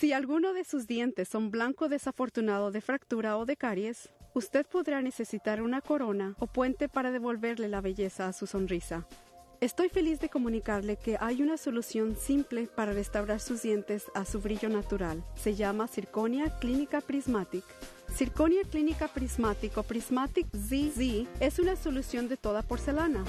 Si alguno de sus dientes son blanco desafortunado de fractura o de caries, usted podrá necesitar una corona o puente para devolverle la belleza a su sonrisa. Estoy feliz de comunicarle que hay una solución simple para restaurar sus dientes a su brillo natural. Se llama Circonia Clínica Prismatic. Circonia Clínica Prismatic o Prismatic ZZ es una solución de toda porcelana.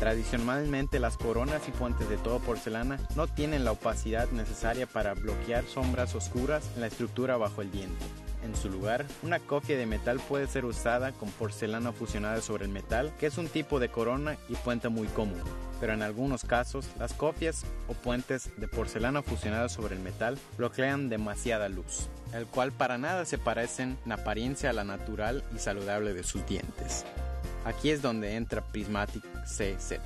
Tradicionalmente las coronas y puentes de toda porcelana no tienen la opacidad necesaria para bloquear sombras oscuras en la estructura bajo el diente. En su lugar, una cofia de metal puede ser usada con porcelana fusionada sobre el metal, que es un tipo de corona y puente muy común. Pero en algunos casos, las cofias o puentes de porcelana fusionada sobre el metal bloquean demasiada luz, el cual para nada se parecen en apariencia a la natural y saludable de sus dientes. Aquí es donde entra Prismatic CZ.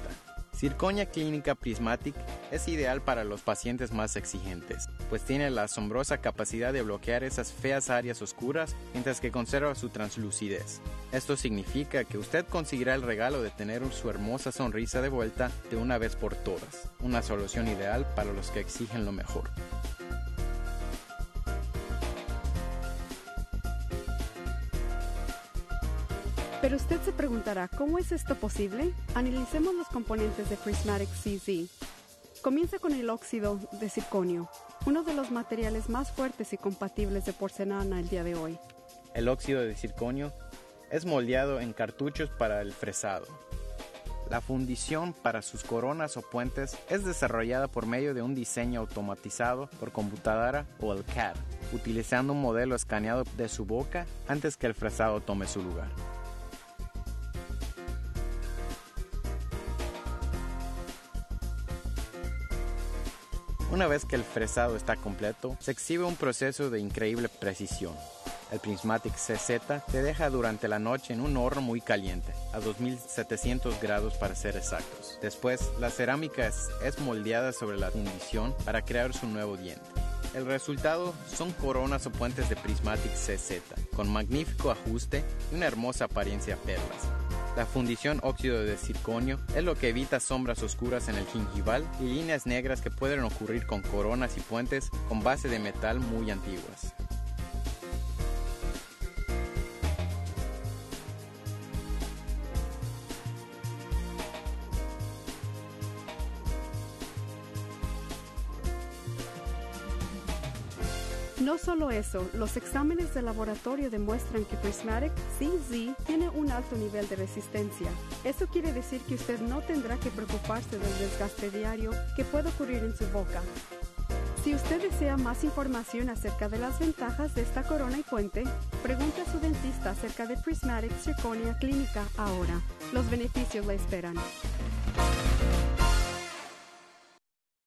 Circonia Clínica Prismatic es ideal para los pacientes más exigentes, pues tiene la asombrosa capacidad de bloquear esas feas áreas oscuras mientras que conserva su translucidez. Esto significa que usted conseguirá el regalo de tener su hermosa sonrisa de vuelta de una vez por todas, una solución ideal para los que exigen lo mejor. Pero usted se preguntará, ¿cómo es esto posible? Analicemos los componentes de Prismatic CZ. Comienza con el óxido de circonio, uno de los materiales más fuertes y compatibles de porcelana el día de hoy. El óxido de circonio es moldeado en cartuchos para el fresado. La fundición para sus coronas o puentes es desarrollada por medio de un diseño automatizado por computadora o el CAD, utilizando un modelo escaneado de su boca antes que el fresado tome su lugar. Una vez que el fresado está completo, se exhibe un proceso de increíble precisión. El Prismatic CZ se deja durante la noche en un horno muy caliente, a 2700 grados para ser exactos. Después, la cerámica es, moldeada sobre la fundición para crear su nuevo diente. El resultado son coronas o puentes de Prismatic CZ, con magnífico ajuste y una hermosa apariencia perlas. La fundición óxido de circonio es lo que evita sombras oscuras en el gingival y líneas negras que pueden ocurrir con coronas y puentes con base de metal muy antiguas. No solo eso, los exámenes de laboratorio demuestran que Prismatic CZ tiene un alto nivel de resistencia. Eso quiere decir que usted no tendrá que preocuparse del desgaste diario que puede ocurrir en su boca. Si usted desea más información acerca de las ventajas de esta corona y puente, pregunte a su dentista acerca de Prismatic Zirconia Clínica ahora. Los beneficios le esperan.